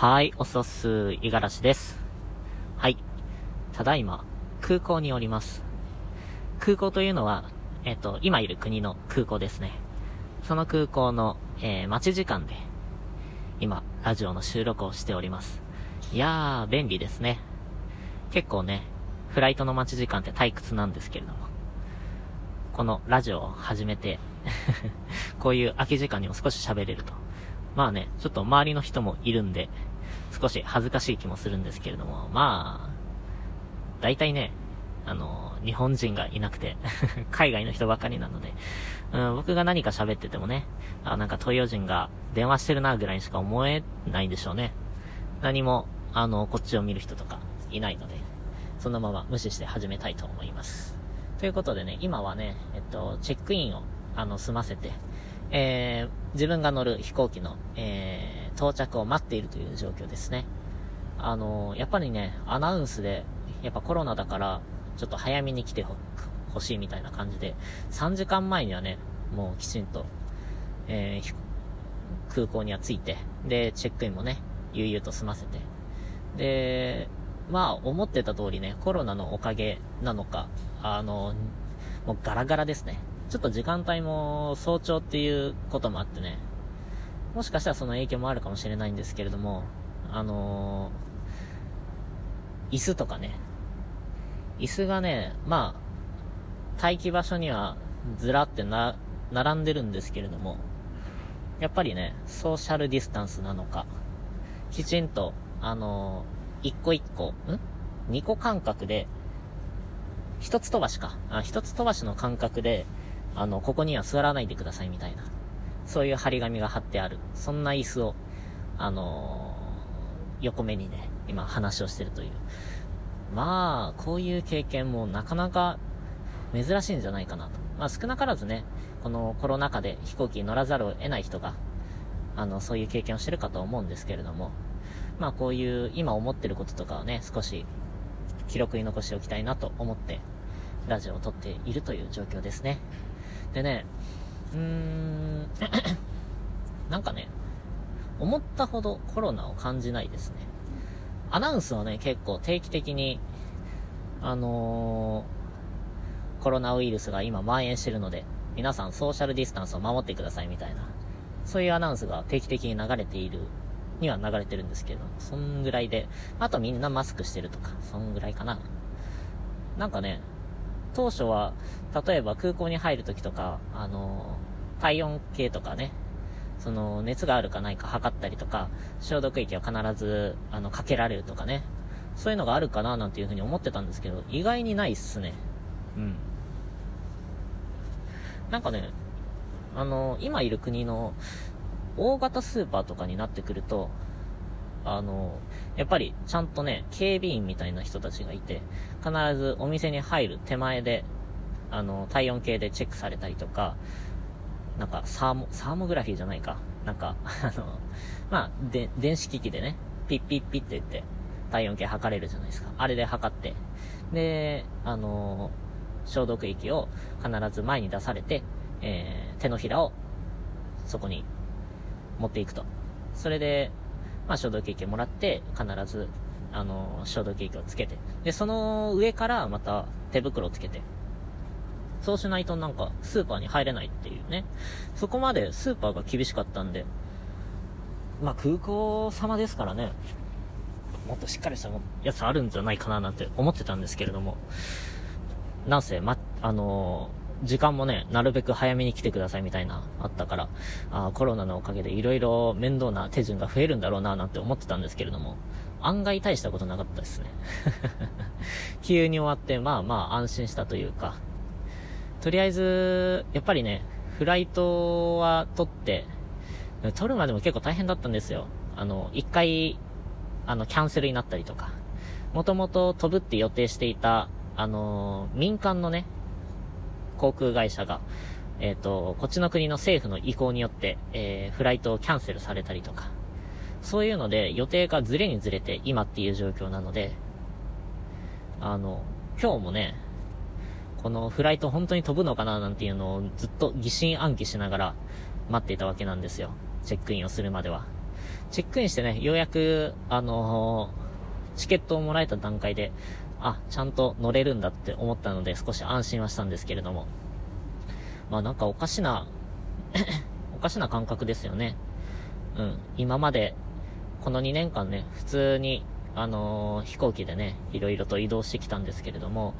はい、おそす、いがらしです。はい。ただいま、空港におります。空港というのは、えっ、と、今いる国の空港ですね。その空港の、えー、待ち時間で、今、ラジオの収録をしております。いやー、便利ですね。結構ね、フライトの待ち時間って退屈なんですけれども、このラジオを始めて こういう空き時間にも少し喋れると。まあね、ちょっと周りの人もいるんで、少し恥ずかしい気もするんですけれども、まあ、大体ね、あの、日本人がいなくて 海外の人ばかりなので、うん、僕が何か喋っててもね、あ、なんか東洋人が電話してるなぐらいにしか思えないんでしょうね。何も、あの、こっちを見る人とかいないので、そのまま無視して始めたいと思います。ということでね、今はね、えっと、チェックインを、あの、済ませて、えー、自分が乗る飛行機の、えー、到着を待っているという状況ですね。あのー、やっぱりね、アナウンスで、やっぱコロナだから、ちょっと早めに来てほ、欲しいみたいな感じで、3時間前にはね、もうきちんと、えー、空港には着いて、で、チェックインもね、悠々と済ませて、で、まあ、思ってた通りね、コロナのおかげなのか、あの、もうガラガラですね。ちょっと時間帯も早朝っていうこともあってね、もしかしたらその影響もあるかもしれないんですけれども、あのー、椅子とかね、椅子がね、まあ、待機場所にはずらってな、並んでるんですけれども、やっぱりね、ソーシャルディスタンスなのか、きちんと、あのー、一個一個、ん？二個間隔で、一つ飛ばしか。あ、一つ飛ばしの間隔で、あの、ここには座らないでくださいみたいな、そういう張り紙が貼ってある、そんな椅子を、あのー、横目にね、今話をしてるという。まあ、こういう経験もなかなか珍しいんじゃないかなと。まあ少なからずね、このコロナ禍で飛行機に乗らざるを得ない人が、あの、そういう経験をしてるかと思うんですけれども、まあこういう今思ってることとかをね、少し記録に残しておきたいなと思って、ラジオを撮っているという状況ですね。でね、うーん、なんかね、思ったほどコロナを感じないですね。アナウンスはね、結構定期的に、あのー、コロナウイルスが今蔓延してるので、皆さんソーシャルディスタンスを守ってくださいみたいな、そういうアナウンスが定期的に流れている、には流れてるんですけど、そんぐらいで、あとみんなマスクしてるとか、そんぐらいかな。なんかね、当初は、例えば空港に入るときとか、あの、体温計とかね、その、熱があるかないか測ったりとか、消毒液は必ず、あの、かけられるとかね、そういうのがあるかななんていうふうに思ってたんですけど、意外にないっすね。うん。なんかね、あの、今いる国の大型スーパーとかになってくると、あの、やっぱりちゃんとね、警備員みたいな人たちがいて、必ずお店に入る手前で、あの、体温計でチェックされたりとか、なんかサーモ、サーモグラフィーじゃないか。なんか、あの、まあ、で、電子機器でね、ピッピッピッって言って、体温計測れるじゃないですか。あれで測って、で、あの消毒液を必ず前に出されて、えー、手のひらをそこに持っていくと。それで、まあ、消毒液をもらって、必ず、あの、消毒液をつけて。で、その上からまた手袋をつけて。そうしないとなんか、スーパーに入れないっていうね。そこまでスーパーが厳しかったんで、まあ、空港様ですからね、もっとしっかりしたやつあるんじゃないかななんて思ってたんですけれども、なんせ、ま、あの時間もね、なるべく早めに来てくださいみたいな、あったから、あコロナのおかげで色々面倒な手順が増えるんだろうななんて思ってたんですけれども、案外大したことなかったですね。急に終わって、まあまあ安心したというか、とりあえず、やっぱりね、フライトは取って、取るまでも結構大変だったんですよ。あの、一回、あの、キャンセルになったりとか。もともと飛ぶって予定していた、あの民間のね、航空会社が、えっ、ー、と、こっちの国の政府の意向によって、えー、フライトをキャンセルされたりとか、そういうので予定がずれにずれて今っていう状況なので、あの、今日もね、このフライト本当に飛ぶのかななんていうのをずっと疑心暗鬼しながら待っていたわけなんですよ。チェックインをするまでは。チェックインしてね、ようやく、あのー、チケットをもらえた段階で、あ、ちゃんと乗れるんだって思ったので少し安心はしたんですけれども。まあなんかおかしな おかしな感覚ですよね。うん。今まで、この2年間ね、普通に、あのー、飛行機でね、いろいろと移動してきたんですけれども、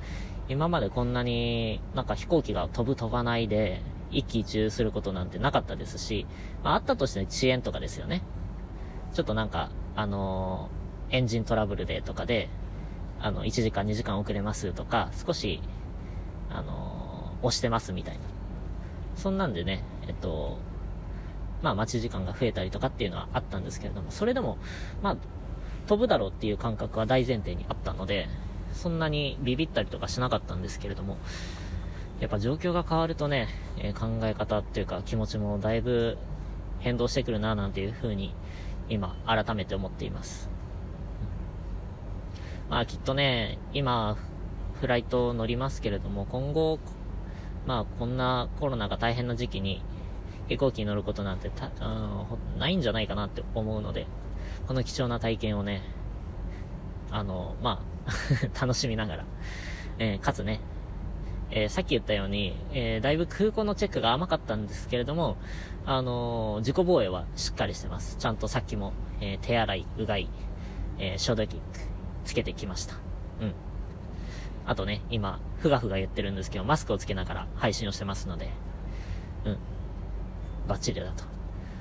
今までこんなになんか飛行機が飛ぶ飛ばないで、一喜一憂することなんてなかったですし、まあ、あったとして遅延とかですよね。ちょっとなんか、あのー、エンジントラブルでとかで、あの、1時間2時間遅れますとか、少し、あの、押してますみたいな。そんなんでね、えっと、まあ待ち時間が増えたりとかっていうのはあったんですけれども、それでも、まあ、飛ぶだろうっていう感覚は大前提にあったので、そんなにビビったりとかしなかったんですけれども、やっぱ状況が変わるとね、えー、考え方っていうか気持ちもだいぶ変動してくるななんていう風に今改めて思っています。まあきっとね、今フライト乗りますけれども今後、まあこんなコロナが大変な時期に飛行機に乗ることなんてた、うん、ないんじゃないかなって思うので、この貴重な体験をね、あの、まあ 楽しみながら、えー、かつね、えー、さっき言ったように、えー、だいぶ空港のチェックが甘かったんですけれども、あの自己防衛はしっかりしてます。ちゃんとさっきも、え手洗い、うがい、え消毒液つけてきました。うん。あとね、今、ふがふが言ってるんですけど、マスクをつけながら配信をしてますので、うん。バッチリだと。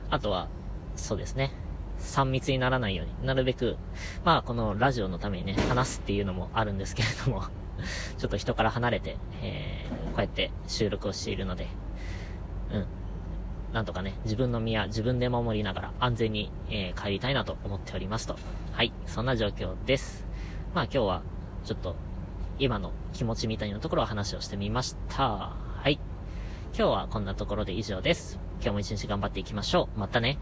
あとは、そうですね。3密にならないように、なるべく、まあ、このラジオのためにね、話すっていうのもあるんですけれども ちょっと人から離れて、えー、こうやって収録をしているので、うん。なんとかね、自分の身は自分で守りながら安全に、えー、帰りたいなと思っておりますと。はい、そんな状況です。まあ今日は、ちょっと、今の気持ちみたいなところを話をしてみました。はい。今日はこんなところで以上です。今日も一日頑張っていきましょう。またね。